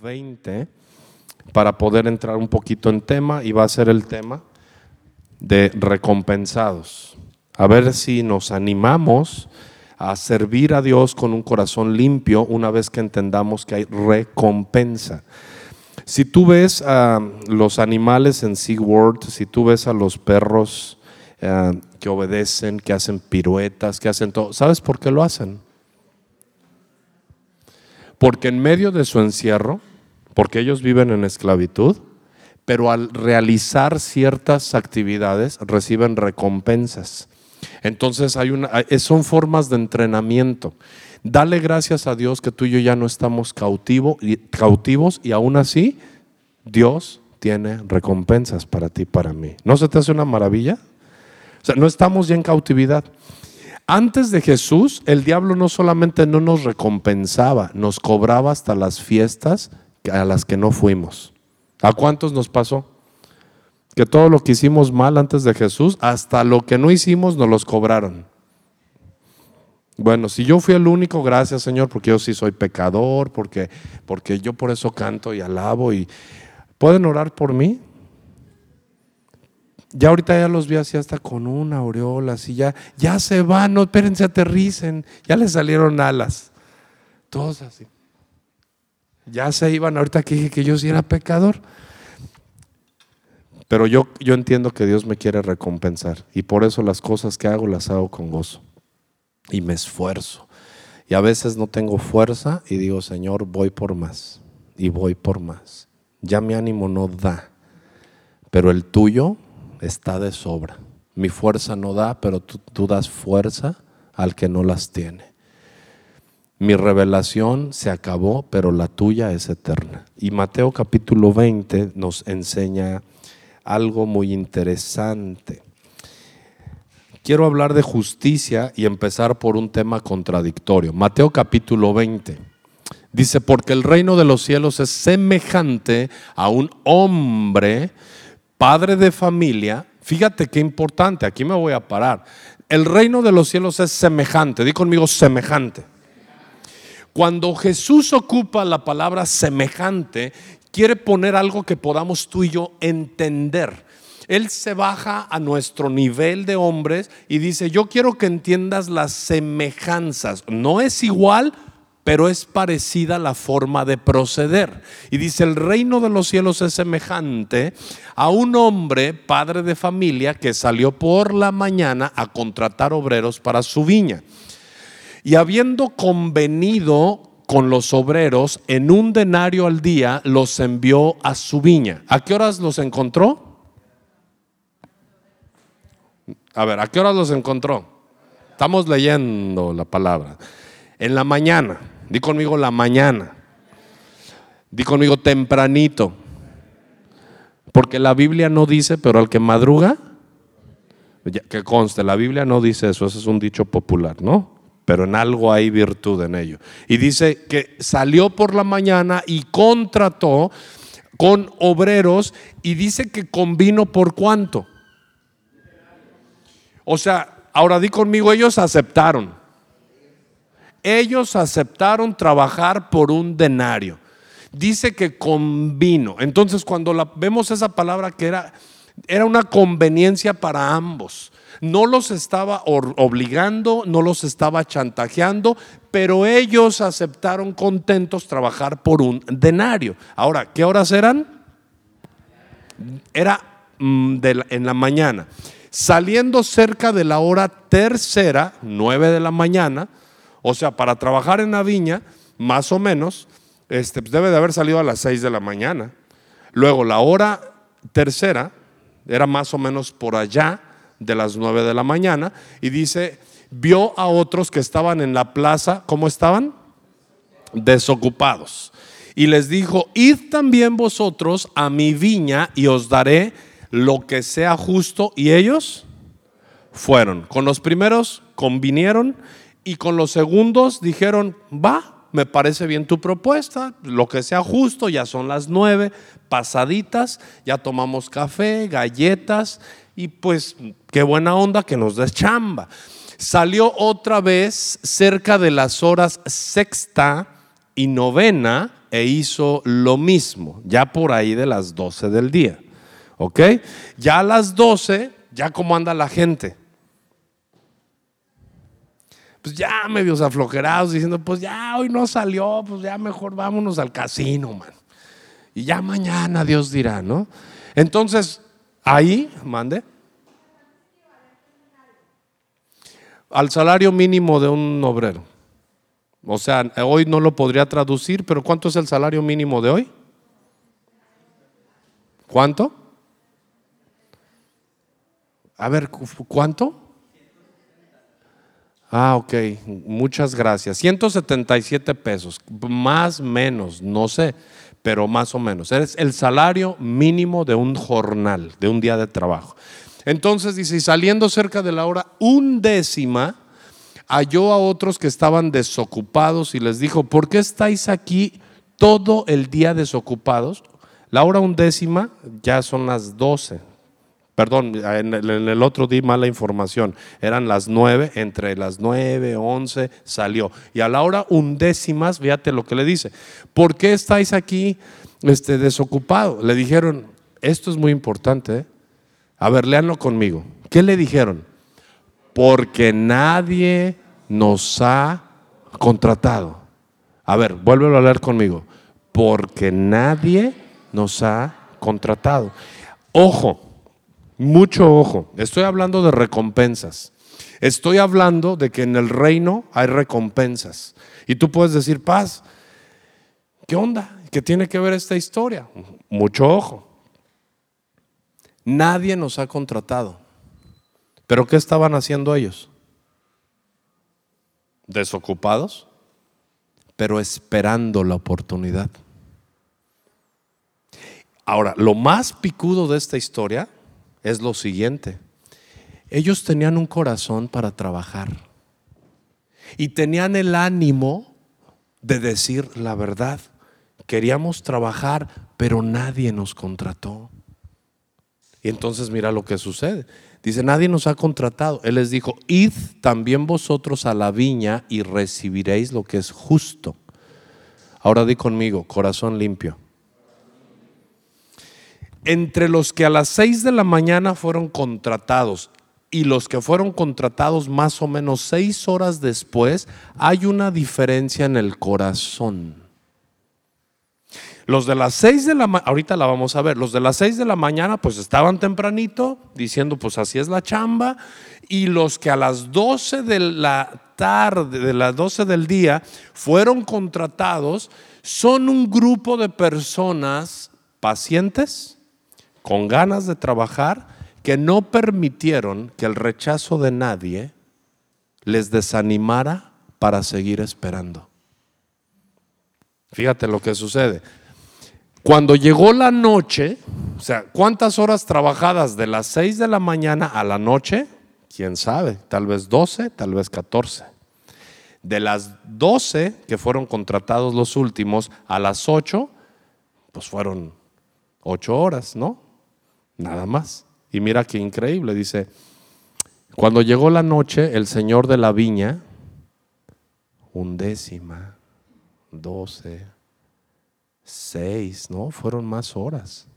20 para poder entrar un poquito en tema y va a ser el tema de recompensados. A ver si nos animamos a servir a Dios con un corazón limpio una vez que entendamos que hay recompensa. Si tú ves a los animales en SeaWorld, si tú ves a los perros eh, que obedecen, que hacen piruetas, que hacen todo, ¿sabes por qué lo hacen? Porque en medio de su encierro, porque ellos viven en esclavitud, pero al realizar ciertas actividades reciben recompensas. Entonces hay una, son formas de entrenamiento. Dale gracias a Dios que tú y yo ya no estamos cautivo, cautivos y aún así Dios tiene recompensas para ti, para mí. ¿No se te hace una maravilla? O sea, no estamos ya en cautividad. Antes de Jesús, el diablo no solamente no nos recompensaba, nos cobraba hasta las fiestas a las que no fuimos. ¿A cuántos nos pasó? Que todo lo que hicimos mal antes de Jesús, hasta lo que no hicimos nos los cobraron. Bueno, si yo fui el único, gracias Señor, porque yo sí soy pecador, porque, porque yo por eso canto y alabo y pueden orar por mí. Ya ahorita ya los vi así hasta con una aureola, así ya, ya se van, no espérense, aterricen, ya les salieron alas. Todos así. Ya se iban, ahorita que dije que yo sí era pecador. Pero yo, yo entiendo que Dios me quiere recompensar y por eso las cosas que hago las hago con gozo y me esfuerzo. Y a veces no tengo fuerza y digo, Señor, voy por más y voy por más. Ya mi ánimo no da, pero el tuyo está de sobra. Mi fuerza no da, pero tú, das fuerza al que no las tiene. Mi revelación se acabó, pero la tuya es eterna. Y Mateo capítulo 20 nos enseña algo muy interesante. Quiero hablar de justicia y empezar por un tema contradictorio. Mateo capítulo 20. Dice, porque el reino de los cielos es semejante a un hombre, padre de familia. Fíjate qué importante, aquí me voy a parar. El reino de los cielos es semejante, di conmigo semejante. Cuando Jesús ocupa la palabra semejante, quiere poner algo que podamos tú y yo entender. Él se baja a nuestro nivel de hombres y dice, yo quiero que entiendas las semejanzas. No es igual, pero es parecida la forma de proceder. Y dice, el reino de los cielos es semejante a un hombre, padre de familia, que salió por la mañana a contratar obreros para su viña. Y habiendo convenido con los obreros en un denario al día, los envió a su viña. ¿A qué horas los encontró? A ver, ¿a qué horas los encontró? Estamos leyendo la palabra. En la mañana, di conmigo la mañana. Di conmigo tempranito. Porque la Biblia no dice, pero al que madruga, que conste, la Biblia no dice eso, ese es un dicho popular, ¿no? pero en algo hay virtud en ello. Y dice que salió por la mañana y contrató con obreros y dice que convino por cuánto. O sea, ahora di conmigo, ellos aceptaron. Ellos aceptaron trabajar por un denario. Dice que convino. Entonces, cuando vemos esa palabra que era, era una conveniencia para ambos no los estaba obligando, no los estaba chantajeando, pero ellos aceptaron contentos trabajar por un denario. Ahora, ¿qué horas eran? Era mm, en la mañana. Saliendo cerca de la hora tercera, nueve de la mañana, o sea, para trabajar en la viña, más o menos, este, pues debe de haber salido a las seis de la mañana. Luego, la hora tercera era más o menos por allá, de las 9 de la mañana y dice, vio a otros que estaban en la plaza, ¿cómo estaban? Desocupados. Y les dijo, id también vosotros a mi viña y os daré lo que sea justo. Y ellos fueron. Con los primeros convinieron y con los segundos dijeron, va, me parece bien tu propuesta, lo que sea justo, ya son las nueve, pasaditas, ya tomamos café, galletas y pues qué buena onda que nos des chamba. Salió otra vez cerca de las horas sexta y novena e hizo lo mismo, ya por ahí de las 12 del día. ¿Ok? Ya a las 12, ya cómo anda la gente. Pues ya medios aflojerados diciendo, pues ya hoy no salió, pues ya mejor vámonos al casino, man. Y ya mañana Dios dirá, ¿no? Entonces, ahí, mande. Al salario mínimo de un obrero. O sea, hoy no lo podría traducir, pero ¿cuánto es el salario mínimo de hoy? ¿Cuánto? A ver, ¿cuánto? Ah, ok, muchas gracias. 177 pesos, más menos, no sé, pero más o menos. Es el salario mínimo de un jornal, de un día de trabajo. Entonces dice, y saliendo cerca de la hora undécima, halló a otros que estaban desocupados y les dijo, ¿por qué estáis aquí todo el día desocupados? La hora undécima ya son las doce. Perdón, en el, otro di mala información. Eran las nueve, entre las nueve, once salió. Y a la hora undécimas, fíjate lo que le dice. ¿Por qué estáis aquí este, desocupados? Le dijeron, esto es muy importante. ¿eh? A ver, léanlo conmigo. ¿Qué le dijeron? Porque nadie nos ha contratado. A ver, vuélvelo a leer conmigo. Porque nadie nos ha contratado. Ojo, mucho ojo. Estoy hablando de recompensas. Estoy hablando de que en el reino hay recompensas. Y tú puedes decir, paz, ¿qué onda? ¿Qué tiene que ver esta historia? Mucho ojo. Nadie nos ha contratado. ¿Pero qué estaban haciendo ellos? Desocupados, pero esperando la oportunidad. Ahora, lo más picudo de esta historia es lo siguiente. Ellos tenían un corazón para trabajar y tenían el ánimo de decir la verdad. Queríamos trabajar, pero nadie nos contrató. Y entonces mira lo que sucede. Dice, nadie nos ha contratado. Él les dijo, id también vosotros a la viña y recibiréis lo que es justo. Ahora di conmigo, corazón limpio. Entre los que a las seis de la mañana fueron contratados y los que fueron contratados más o menos seis horas después, hay una diferencia en el corazón. Los de las 6 de la mañana, ahorita la vamos a ver, los de las 6 de la mañana pues estaban tempranito diciendo pues así es la chamba y los que a las 12 de la tarde, de las 12 del día fueron contratados son un grupo de personas pacientes, con ganas de trabajar, que no permitieron que el rechazo de nadie les desanimara para seguir esperando. Fíjate lo que sucede. Cuando llegó la noche, o sea, ¿cuántas horas trabajadas de las 6 de la mañana a la noche? ¿Quién sabe? Tal vez 12, tal vez 14. De las 12 que fueron contratados los últimos a las 8, pues fueron 8 horas, ¿no? Nada más. Y mira qué increíble, dice, cuando llegó la noche, el señor de la viña, undécima, doce, Seis, ¿no? Fueron más horas.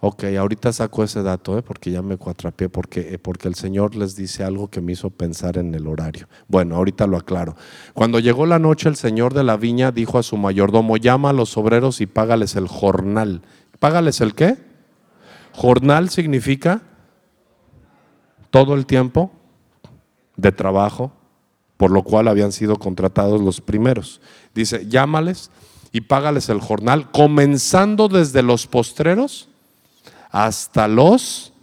Ok, ahorita saco ese dato, ¿eh? porque ya me cuatrapié, porque, eh, porque el Señor les dice algo que me hizo pensar en el horario. Bueno, ahorita lo aclaro. Cuando llegó la noche, el Señor de la viña dijo a su mayordomo, llama a los obreros y págales el jornal. ¿Págales el qué? Jornal significa todo el tiempo de trabajo por lo cual habían sido contratados los primeros. Dice, llámales y págales el jornal, comenzando desde los postreros hasta los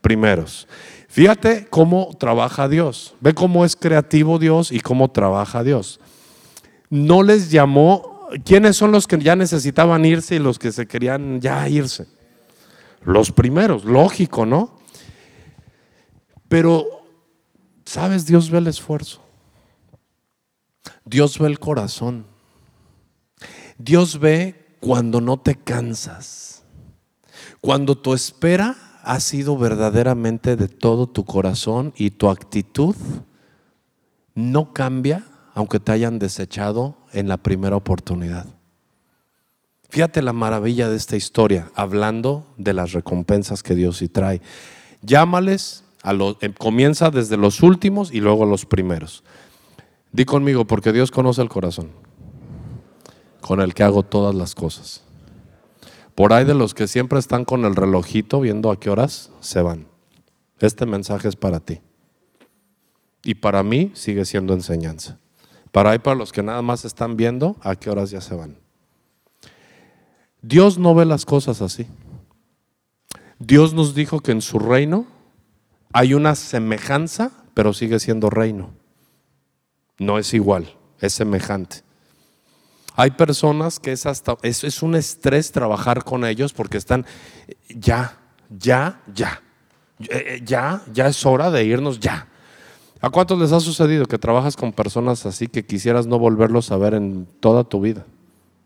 primeros. Fíjate cómo trabaja Dios. Ve cómo es creativo Dios y cómo trabaja Dios. No les llamó, ¿quiénes son los que ya necesitaban irse y los que se querían ya irse? Los primeros, lógico, ¿no? Pero, ¿sabes? Dios ve el esfuerzo. Dios ve el corazón. Dios ve cuando no te cansas. Cuando tu espera ha sido verdaderamente de todo tu corazón y tu actitud no cambia aunque te hayan desechado en la primera oportunidad. Fíjate la maravilla de esta historia, hablando de las recompensas que Dios sí trae. Llámales, a los, em, comienza desde los últimos y luego los primeros. Di conmigo, porque Dios conoce el corazón, con el que hago todas las cosas. Por ahí de los que siempre están con el relojito viendo a qué horas se van. Este mensaje es para ti. Y para mí sigue siendo enseñanza. Para ahí, para los que nada más están viendo a qué horas ya se van. Dios no ve las cosas así. Dios nos dijo que en su reino hay una semejanza, pero sigue siendo reino. No es igual, es semejante. Hay personas que es hasta, es, es un estrés trabajar con ellos porque están, ya, ya, ya, eh, ya, ya es hora de irnos, ya. ¿A cuántos les ha sucedido que trabajas con personas así que quisieras no volverlos a ver en toda tu vida?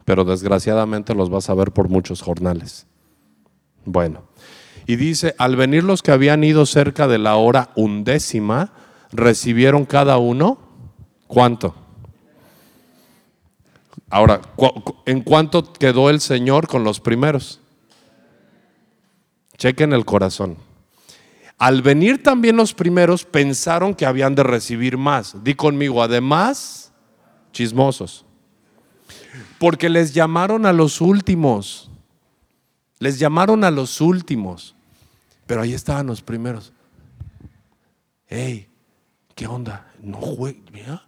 Pero desgraciadamente los vas a ver por muchos jornales. Bueno, y dice, al venir los que habían ido cerca de la hora undécima, recibieron cada uno, ¿cuánto? Ahora, ¿en cuánto quedó el Señor con los primeros? Chequen el corazón. Al venir también los primeros, pensaron que habían de recibir más. Di conmigo, además, chismosos. Porque les llamaron a los últimos. Les llamaron a los últimos. Pero ahí estaban los primeros. Hey, ¿qué onda? No mira.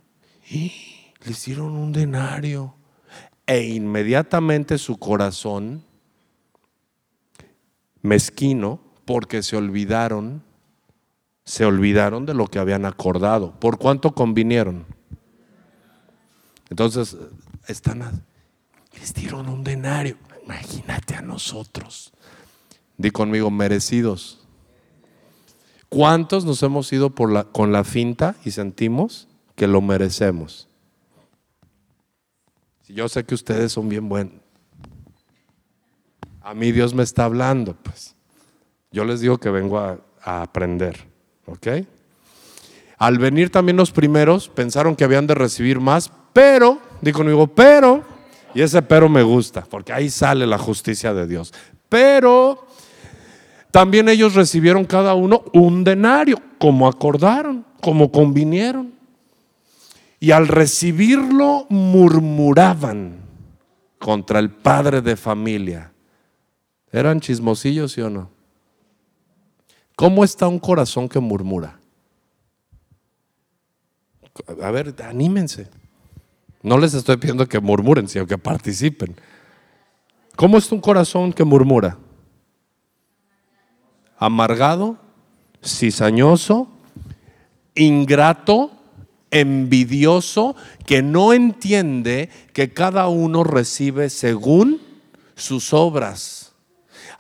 Le hicieron un denario. E inmediatamente su corazón mezquino, porque se olvidaron, se olvidaron de lo que habían acordado. ¿Por cuánto convinieron? Entonces, están, les dieron un denario. Imagínate a nosotros. Di conmigo, merecidos. ¿Cuántos nos hemos ido por la, con la finta y sentimos que lo merecemos? Yo sé que ustedes son bien buenos. A mí Dios me está hablando, pues. Yo les digo que vengo a, aprender, ¿ok? Al venir también los primeros, pensaron que habían de recibir más, pero, di conmigo, pero, y ese pero me gusta, porque ahí sale la justicia de Dios. Pero también ellos recibieron cada uno un denario, como acordaron, como convinieron. Y al recibirlo murmuraban contra el padre de familia. ¿Eran chismosillos, sí o no? ¿Cómo está un corazón que murmura? A ver, anímense. No les estoy pidiendo que murmuren, sino que participen. ¿Cómo está un corazón que murmura? amargado, cizañoso, ingrato, envidioso, que no entiende que cada uno recibe según sus obras.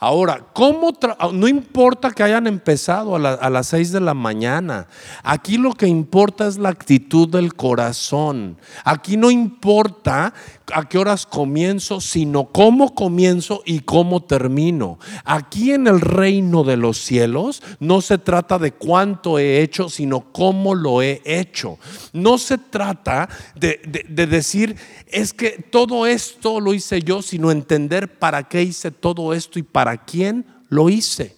Ahora, ¿cómo no importa que hayan empezado a, a, las seis de la mañana. Aquí lo que importa es la actitud del corazón. Aquí no importa a qué horas comienzo, sino cómo comienzo y cómo termino. Aquí en el reino de los cielos no se trata de cuánto he hecho, sino cómo lo he hecho. No se trata de, de decir, es que todo esto lo hice yo, sino entender para qué hice todo esto y para quién lo hice.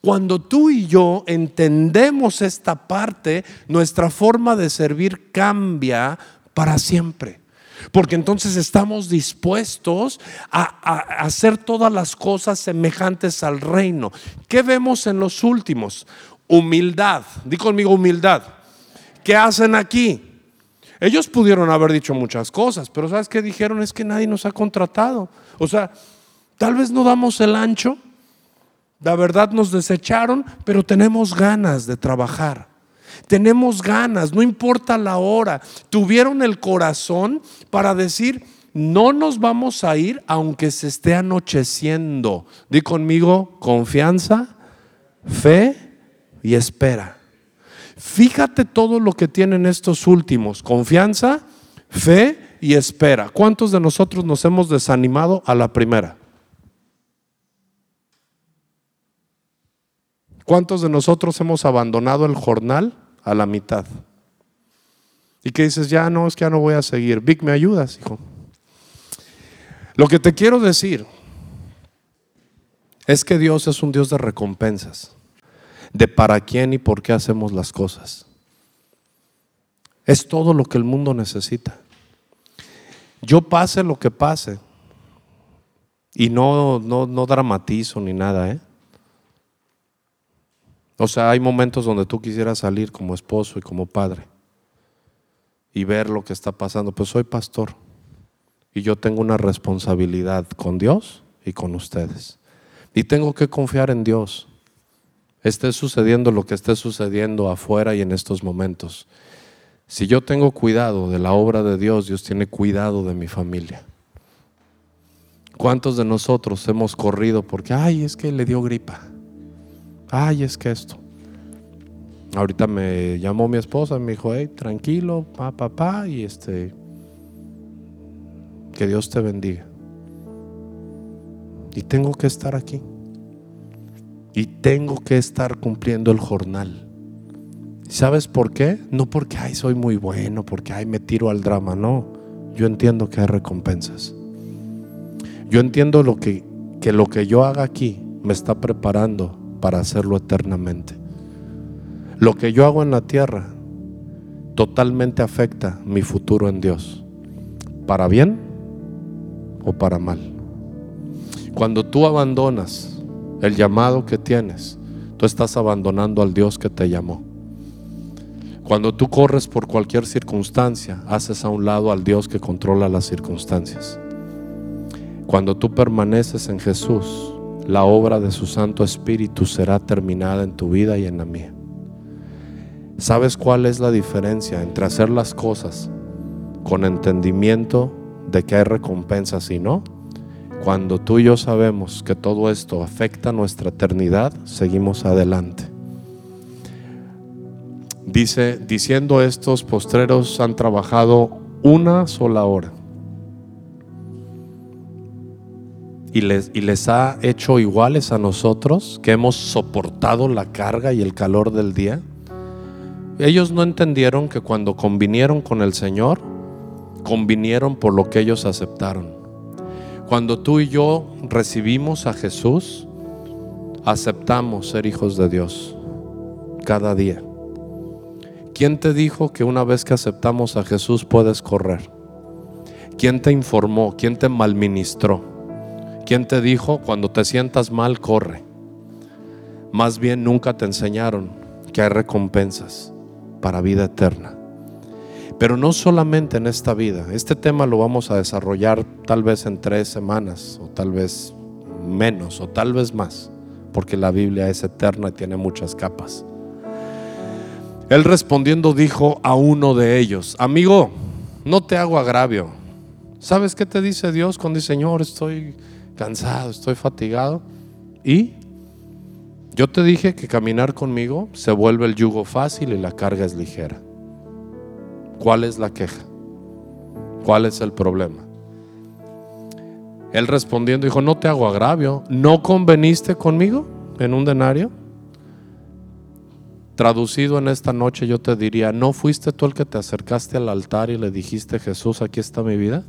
Cuando tú y yo entendemos esta parte, nuestra forma de servir cambia para siempre. Porque entonces estamos dispuestos a, hacer todas las cosas semejantes al reino. ¿Qué vemos en los últimos? Humildad. Di conmigo humildad. ¿Qué hacen aquí? Ellos pudieron haber dicho muchas cosas, pero ¿sabes qué dijeron? Es que nadie nos ha contratado. O sea, tal vez no damos el ancho, la verdad nos desecharon, pero tenemos ganas de trabajar. Tenemos ganas, no importa la hora. Tuvieron el corazón para decir, no nos vamos a ir aunque se esté anocheciendo. Di conmigo, confianza, fe y espera. Fíjate todo lo que tienen estos últimos, confianza, fe y espera. ¿Cuántos de nosotros nos hemos desanimado a la primera? ¿Cuántos de nosotros hemos abandonado el jornal a la mitad. Y que dices, ya no, es que ya no voy a seguir. Vic, ¿me ayudas, hijo? Lo que te quiero decir es que Dios es un Dios de recompensas, de para quién y por qué hacemos las cosas. Es todo lo que el mundo necesita. Yo pase lo que pase, y no, no, no dramatizo ni nada, ¿eh? O sea, hay momentos donde tú quisieras salir como esposo y como padre y ver lo que está pasando. Pues soy pastor y yo tengo una responsabilidad con Dios y con ustedes. Y tengo que confiar en Dios. Esté sucediendo lo que esté sucediendo afuera y en estos momentos. Si yo tengo cuidado de la obra de Dios, Dios tiene cuidado de mi familia. ¿Cuántos de nosotros hemos corrido porque, ay, es que le dio gripa? Ay, es que esto. Ahorita me llamó mi esposa y me dijo, hey, tranquilo, pa, pa, y este, que Dios te bendiga. Y tengo que estar aquí. Y tengo que estar cumpliendo el jornal. ¿Sabes por qué? No porque, ay, soy muy bueno, porque, ay, me tiro al drama, no. Yo entiendo que hay recompensas. Yo entiendo lo que, que lo que yo haga aquí me está preparando para hacerlo eternamente. Lo que yo hago en la tierra totalmente afecta mi futuro en Dios, para bien o para mal. Cuando tú abandonas el llamado que tienes, tú estás abandonando al Dios que te llamó. Cuando tú corres por cualquier circunstancia, haces a un lado al Dios que controla las circunstancias. Cuando tú permaneces en Jesús, la obra de su Santo Espíritu será terminada en tu vida y en la mía. ¿Sabes cuál es la diferencia entre hacer las cosas con entendimiento de que hay recompensas y no? Cuando tú y yo sabemos que todo esto afecta nuestra eternidad, seguimos adelante. Dice, diciendo estos postreros han trabajado una sola hora y les, les ha hecho iguales a nosotros que hemos soportado la carga y el calor del día. Ellos no entendieron que cuando convinieron con el Señor, convinieron por lo que ellos aceptaron. Cuando tú y yo recibimos a Jesús, aceptamos ser hijos de Dios cada día. ¿Quién te dijo que una vez que aceptamos a Jesús puedes correr? ¿Quién te informó? ¿Quién te malministró? ¿Quién te dijo cuando te sientas mal, corre? Más bien nunca te enseñaron que hay recompensas para vida eterna. Pero no solamente en esta vida. Este tema lo vamos a desarrollar tal vez en tres semanas, o tal vez menos, o tal vez más, porque la Biblia es eterna y tiene muchas capas. Él respondiendo dijo a uno de ellos, amigo, no te hago agravio. ¿Sabes qué te dice Dios cuando dice, Señor, estoy cansado, estoy fatigado. Y yo te dije que caminar conmigo se vuelve el yugo fácil y la carga es ligera. ¿Cuál es la queja? ¿Cuál es el problema? Él respondiendo dijo, no te hago agravio, ¿no conveniste conmigo en un denario? Traducido en esta noche yo te diría, ¿no fuiste tú el que te acercaste al altar y le dijiste, Jesús, aquí está mi vida?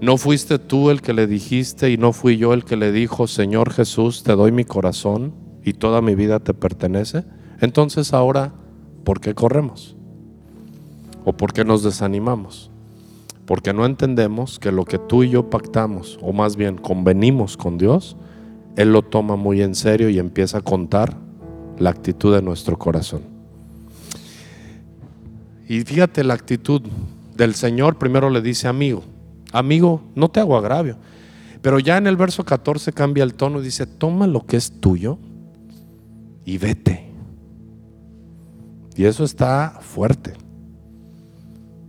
¿No fuiste tú el que le dijiste y no fui yo el que le dijo, Señor Jesús, te doy mi corazón y toda mi vida te pertenece? Entonces ahora, ¿por qué corremos? ¿O por qué nos desanimamos? Porque no entendemos que lo que tú y yo pactamos, o más bien convenimos con Dios, Él lo toma muy en serio y empieza a contar la actitud de nuestro corazón. Y fíjate la actitud del Señor, primero le dice amigo amigo, no te hago agravio. Pero ya en el verso 14 cambia el tono y dice, toma lo que es tuyo y vete. Y eso está fuerte.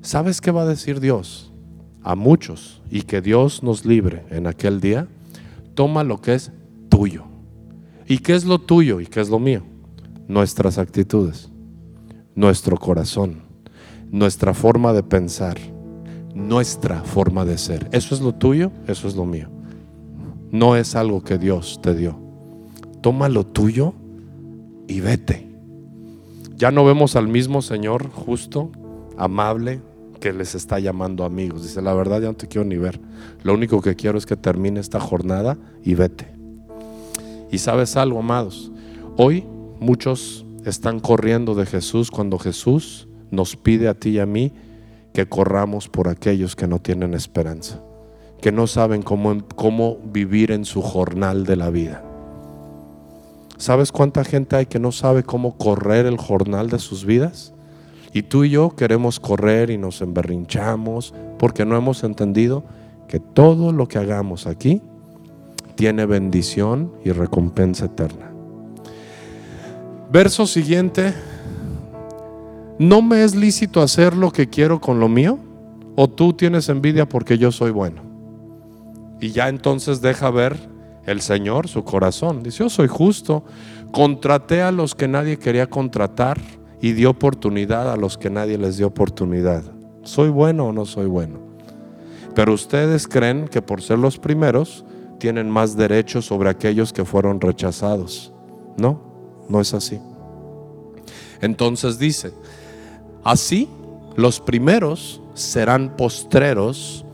¿Sabes qué va a decir Dios? A muchos y que Dios nos libre en aquel día. Toma lo que es tuyo. ¿Y qué es lo tuyo y qué es lo mío? Nuestras actitudes, nuestro corazón, nuestra forma de pensar nuestra forma de ser. Eso es lo tuyo, eso es lo mío. No es algo que Dios te dio. Toma lo tuyo y vete. Ya no vemos al mismo Señor justo amable que les está llamando amigos. Dice, la verdad ya no te quiero ni ver. Lo único que quiero es que termine esta jornada y vete. Y sabes algo, amados, hoy muchos están corriendo de Jesús cuando Jesús nos pide a ti y a mí que corramos por aquellos que no tienen esperanza, que no saben cómo, cómo vivir en su jornal de la vida. ¿Sabes cuánta gente hay que no sabe cómo correr el jornal de sus vidas? Y tú y yo queremos correr y nos emberrinchamos porque no hemos entendido que todo lo que hagamos aquí tiene bendición y recompensa eterna. Verso siguiente, ¿no me es lícito hacer lo que quiero con lo mío? ¿O tú tienes envidia porque yo soy bueno? Y ya entonces deja ver el Señor su corazón. Dice, yo soy justo, contraté a los que nadie quería contratar y dio oportunidad a los que nadie les dio oportunidad. ¿Soy bueno o no soy bueno? Pero ustedes creen que por ser los primeros tienen más derechos sobre aquellos que fueron rechazados. No, no es así. Entonces dice, así los primeros serán postreros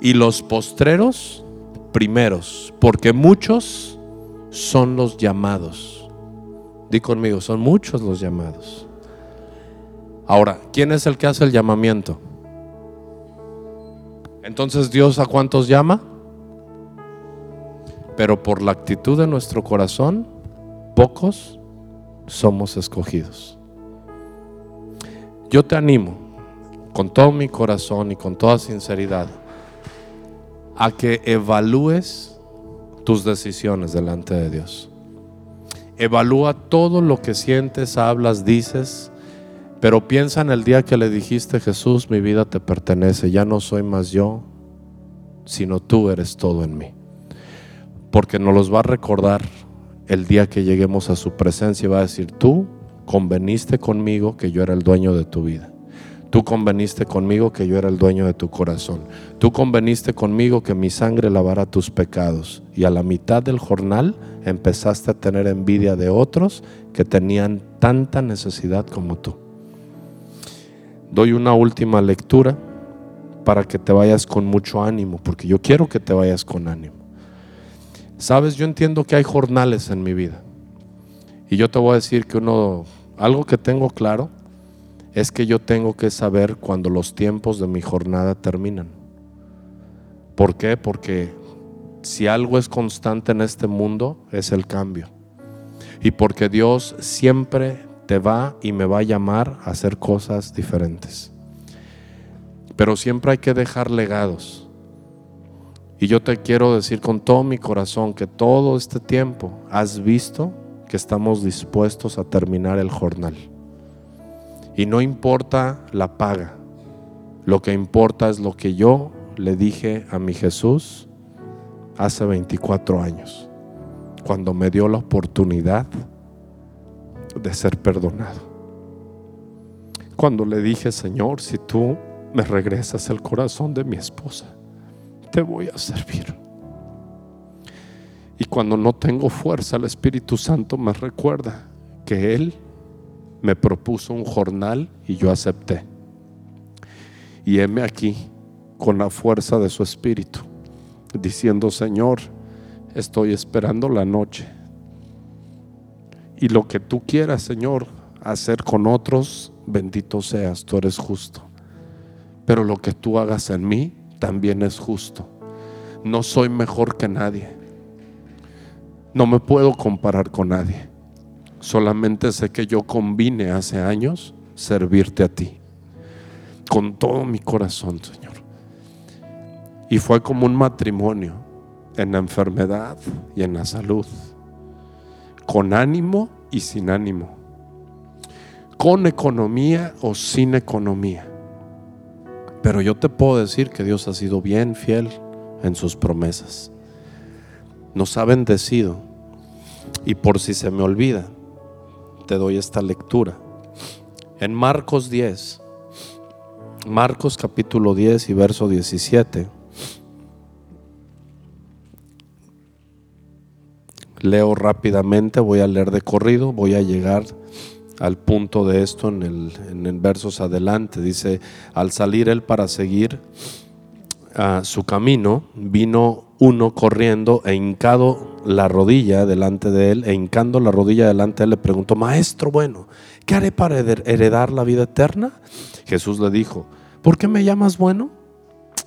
y los postreros primeros, porque muchos son los llamados. Di conmigo, son muchos los llamados. Ahora, ¿quién es el que hace el llamamiento? Entonces Dios a cuántos llama? Pero por la actitud de nuestro corazón, pocos somos escogidos. Yo te animo con todo mi corazón y con toda sinceridad a que evalúes tus decisiones delante de Dios. Evalúa todo lo que sientes, hablas, dices pero piensa en el día que le dijiste, Jesús, mi vida te pertenece, ya no soy más yo, sino tú eres todo en mí. Porque nos los va a recordar el día que lleguemos a su presencia y va a decir, tú conveniste conmigo que yo era el dueño de tu vida. Tú conveniste conmigo que yo era el dueño de tu corazón. Tú conveniste conmigo que mi sangre lavara tus pecados. Y a la mitad del jornal empezaste a tener envidia de otros que tenían tanta necesidad como tú doy una última lectura para que te vayas con mucho ánimo, porque yo quiero que te vayas con ánimo. Sabes, yo entiendo que hay jornales en mi vida. Y yo te voy a decir que uno, algo que tengo claro es que yo tengo que saber cuando los tiempos de mi jornada terminan. ¿Por qué? Porque si algo es constante en este mundo es el cambio. Y porque Dios siempre te va y me va a llamar a hacer cosas diferentes. Pero siempre hay que dejar legados. Y yo te quiero decir con todo mi corazón que todo este tiempo has visto que estamos dispuestos a terminar el jornal. Y no importa la paga, lo que importa es lo que yo le dije a mi Jesús hace 24 años, cuando me dio la oportunidad de ser perdonado. Cuando le dije, Señor, si tú me regresas el corazón de mi esposa, te voy a servir. Y cuando no tengo fuerza, el Espíritu Santo me recuerda que Él me propuso un jornal y yo acepté. Y heme aquí con la fuerza de su Espíritu, diciendo, Señor, estoy esperando la noche y lo que tú quieras, Señor, hacer con otros, bendito seas, tú eres justo. Pero lo que tú hagas en mí también es justo. No soy mejor que nadie. No me puedo comparar con nadie. Solamente sé que yo combine hace años servirte a ti. Con todo mi corazón, Señor. Y fue como un matrimonio en la enfermedad y en la salud con ánimo y sin ánimo, con economía o sin economía. Pero yo te puedo decir que Dios ha sido bien fiel en sus promesas. Nos ha bendecido. Y por si se me olvida, te doy esta lectura. En Marcos 10, Marcos capítulo 10 y verso 17. Leo rápidamente, voy a leer de corrido, voy a llegar al punto de esto en el, en versos adelante. Dice, al salir él para seguir a su camino, vino uno corriendo e hincado la rodilla delante de él, e hincando la rodilla delante de él, le preguntó, Maestro bueno, ¿qué haré para heredar la vida eterna? Jesús le dijo, ¿por qué me llamas bueno?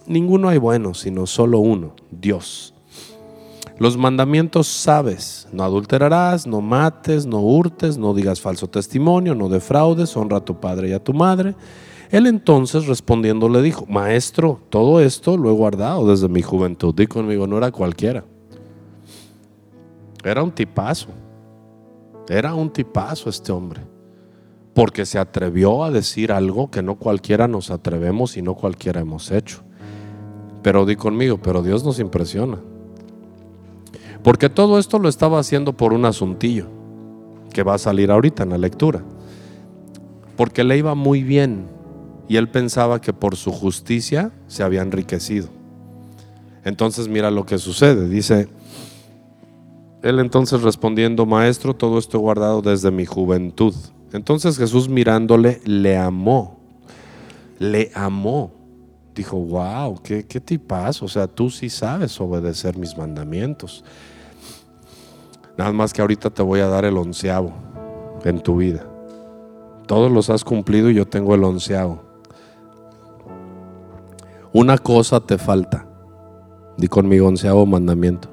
Ninguno hay bueno, sino solo uno, Dios. Los mandamientos sabes, no adulterarás, no mates, no hurtes, no digas falso testimonio, no defraudes, honra a tu padre y a tu madre. Él entonces respondiendo le dijo, Maestro, todo esto lo he guardado desde mi juventud. Di conmigo, no era cualquiera. Era un tipazo. Era un tipazo este hombre. Porque se atrevió a decir algo que no cualquiera nos atrevemos y no cualquiera hemos hecho. Pero di conmigo, pero Dios nos impresiona. Porque todo esto lo estaba haciendo por un asuntillo que va a salir ahorita en la lectura. Porque le iba muy bien y él pensaba que por su justicia se había enriquecido. Entonces mira lo que sucede. Dice, él entonces respondiendo, maestro, todo esto he guardado desde mi juventud. Entonces Jesús mirándole, le amó. Le amó. Dijo, wow, qué, qué tipazo. O sea, tú sí sabes obedecer mis mandamientos. Nada más que ahorita te voy a dar el onceavo en tu vida. Todos los has cumplido y yo tengo el onceavo. Una cosa te falta. Di conmigo onceavo mandamiento.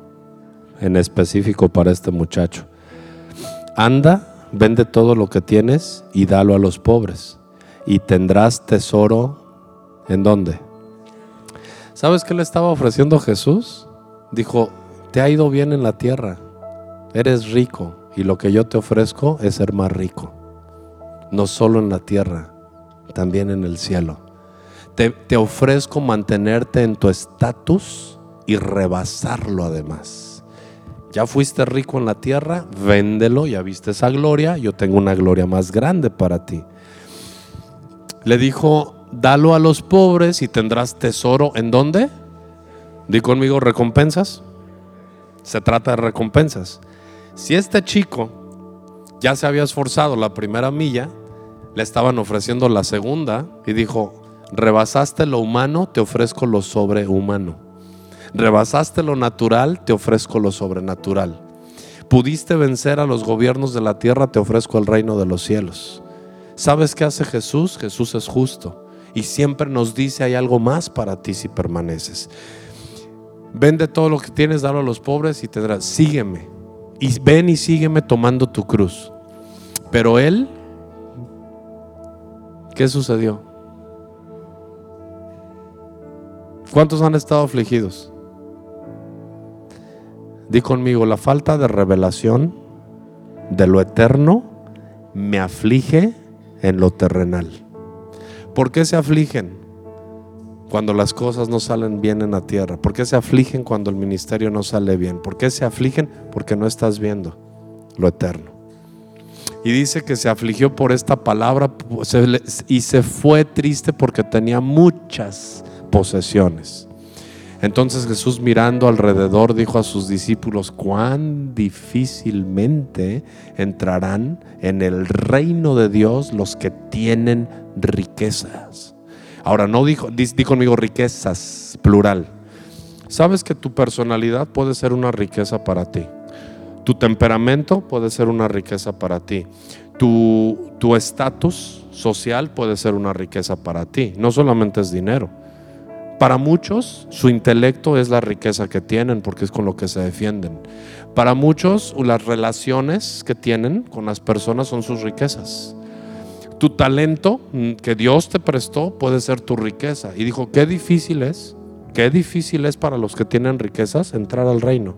En específico para este muchacho. Anda, vende todo lo que tienes y dalo a los pobres. Y tendrás tesoro en dónde? ¿Sabes qué le estaba ofreciendo Jesús? Dijo, te ha ido bien en la tierra eres rico y lo que yo te ofrezco es ser más rico. No solo en la tierra, también en el cielo. Te, ofrezco mantenerte en tu estatus y rebasarlo además. Ya fuiste rico en la tierra, véndelo, ya viste esa gloria, yo tengo una gloria más grande para ti. Le dijo, dalo a los pobres y tendrás tesoro. ¿En dónde? Di conmigo recompensas. Se trata de recompensas. Si este chico ya se había esforzado la primera milla, le estaban ofreciendo la segunda y dijo, rebasaste lo humano, te ofrezco lo sobrehumano. Rebasaste lo natural, te ofrezco lo sobrenatural. Pudiste vencer a los gobiernos de la tierra, te ofrezco el reino de los cielos. ¿Sabes qué hace Jesús? Jesús es justo y siempre nos dice hay algo más para ti si permaneces. Vende todo lo que tienes, dalo a los pobres y tendrás, sígueme y ven y sígueme tomando tu cruz. Pero él, ¿qué sucedió? ¿Cuántos han estado afligidos? Di conmigo, la falta de revelación de lo eterno me aflige en lo terrenal. ¿Por qué se afligen? cuando las cosas no salen bien en la tierra? ¿Por qué se afligen cuando el ministerio no sale bien? ¿Por qué se afligen? Porque no estás viendo lo eterno. Y dice que se afligió por esta palabra y se fue triste porque tenía muchas posesiones. Entonces Jesús mirando alrededor dijo a sus discípulos, cuán difícilmente entrarán en el reino de Dios los que tienen riquezas. Ahora, no dijo, di, conmigo riquezas, plural. Sabes que tu personalidad puede ser una riqueza para ti. Tu temperamento puede ser una riqueza para ti. Tu estatus social puede ser una riqueza para ti. No solamente es dinero. Para muchos, su intelecto es la riqueza que tienen porque es con lo que se defienden. Para muchos, las relaciones que tienen con las personas son sus riquezas. Tu talento mm, que Dios te prestó puede ser tu riqueza. Y dijo, qué difícil es, qué difícil es para los que tienen riquezas entrar al reino.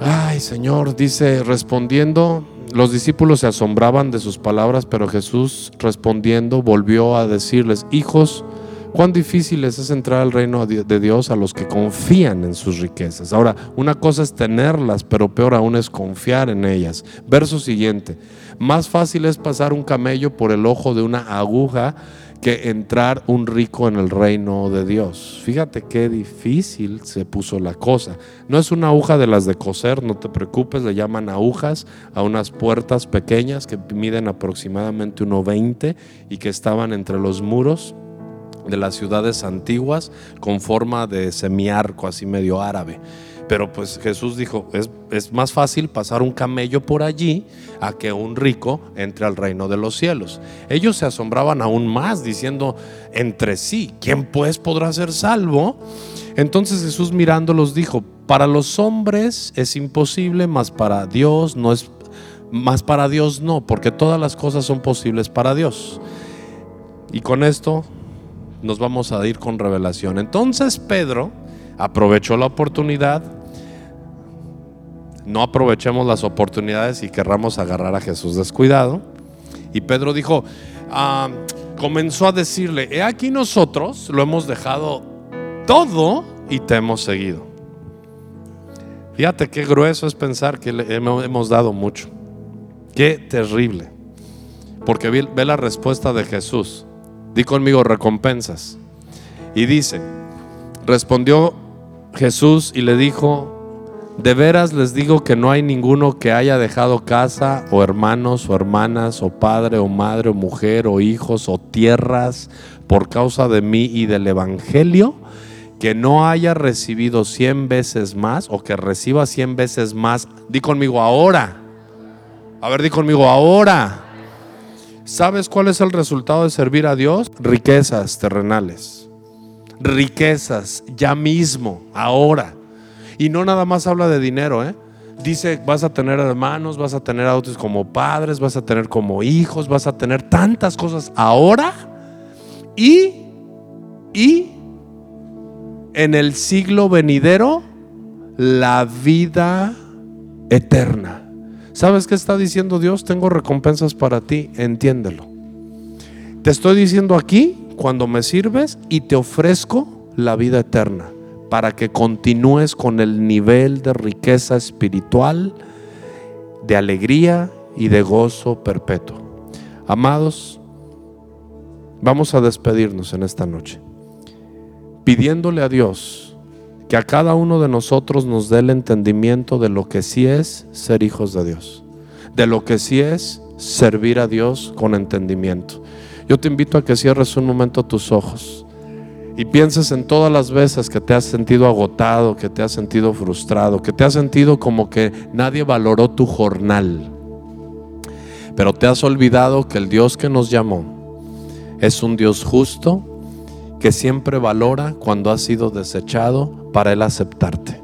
Ay, Señor, dice, respondiendo, los discípulos se asombraban de sus palabras, pero Jesús respondiendo volvió a decirles, hijos, cuán difícil es entrar al reino de Dios a los que confían en sus riquezas. Ahora, una cosa es tenerlas, pero peor aún es confiar en ellas. Verso siguiente. Más fácil es pasar un camello por el ojo de una aguja que entrar un rico en el reino de Dios. Fíjate qué difícil se puso la cosa. No es una aguja de las de coser, no te preocupes, le llaman agujas a unas puertas pequeñas que miden aproximadamente 1,20 y que estaban entre los muros de las ciudades antiguas con forma de semiarco, así medio árabe. Pero pues Jesús dijo, es, es, más fácil pasar un camello por allí a que un rico entre al reino de los cielos. Ellos se asombraban aún más diciendo entre sí, ¿quién pues podrá ser salvo? Entonces Jesús mirándolos dijo, para los hombres es imposible, mas para Dios no es, más para Dios no, porque todas las cosas son posibles para Dios. Y con esto nos vamos a ir con revelación. Entonces Pedro aprovechó la oportunidad no aprovechemos las oportunidades y querramos agarrar a Jesús descuidado. Y Pedro dijo, ah, comenzó a decirle, he aquí nosotros lo hemos dejado todo y te hemos seguido. Fíjate qué grueso es pensar que le hemos dado mucho. Qué terrible. Porque ve la respuesta de Jesús. Di conmigo recompensas. Y dice, respondió Jesús y le dijo, de veras les digo que no hay ninguno que haya dejado casa o hermanos o hermanas o padre o madre o mujer o hijos o tierras por causa de mí y del Evangelio que no haya recibido cien veces más o que reciba cien veces más. Di conmigo ahora. A ver, di conmigo ahora. ¿Sabes cuál es el resultado de servir a Dios? Riquezas terrenales. Riquezas ya mismo, ahora. Y no nada más habla de dinero, ¿eh? Dice, vas a tener hermanos, vas a tener autos como padres, vas a tener como hijos, vas a tener tantas cosas ahora y, y en el siglo venidero la vida eterna. ¿Sabes qué está diciendo Dios? Tengo recompensas para ti, entiéndelo. Te estoy diciendo aquí, cuando me sirves y te ofrezco la vida eterna para que continúes con el nivel de riqueza espiritual, de alegría y de gozo perpetuo. Amados, vamos a despedirnos en esta noche, pidiéndole a Dios que a cada uno de nosotros nos dé el entendimiento de lo que sí es ser hijos de Dios, de lo que sí es servir a Dios con entendimiento. Yo te invito a que cierres un momento tus ojos y pienses en todas las veces que te has sentido agotado, que te has sentido frustrado, que te has sentido como que nadie valoró tu jornal. Pero te has olvidado que el Dios que nos llamó es un Dios justo que siempre valora cuando has sido desechado para Él aceptarte.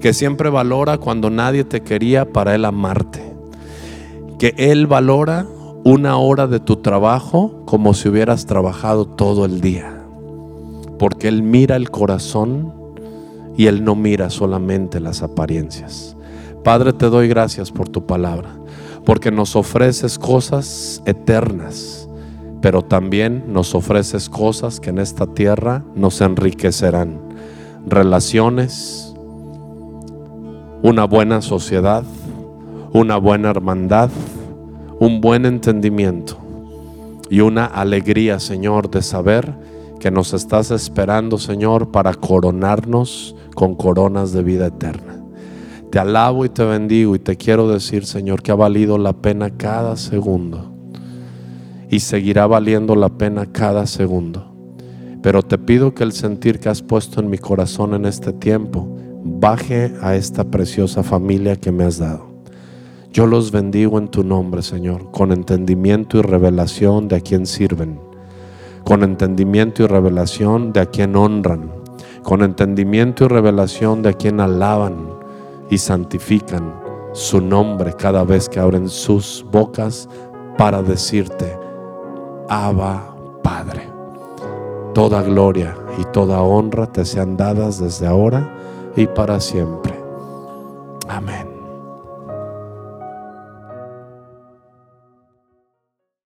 Que siempre valora cuando nadie te quería para Él amarte. Que Él valora una hora de tu trabajo como si hubieras trabajado todo el día porque Él mira el corazón y Él no mira solamente las apariencias. Padre, te doy gracias por tu palabra, porque nos ofreces cosas eternas, pero también nos ofreces cosas que en esta tierra nos enriquecerán. Relaciones, una buena sociedad, una buena hermandad, un buen entendimiento y una alegría, Señor, de saber que nos estás esperando, Señor, para coronarnos con coronas de vida eterna. Te alabo y te bendigo y te quiero decir, Señor, que ha valido la pena cada segundo y seguirá valiendo la pena cada segundo. Pero te pido que el sentir que has puesto en mi corazón en este tiempo baje a esta preciosa familia que me has dado. Yo los bendigo en tu nombre, Señor, con entendimiento y revelación de a quien sirven con entendimiento y revelación de a quien honran, con entendimiento y revelación de a quien alaban y santifican su nombre cada vez que abren sus bocas para decirte, Abba Padre. Toda gloria y toda honra te sean dadas desde ahora y para siempre. Amén.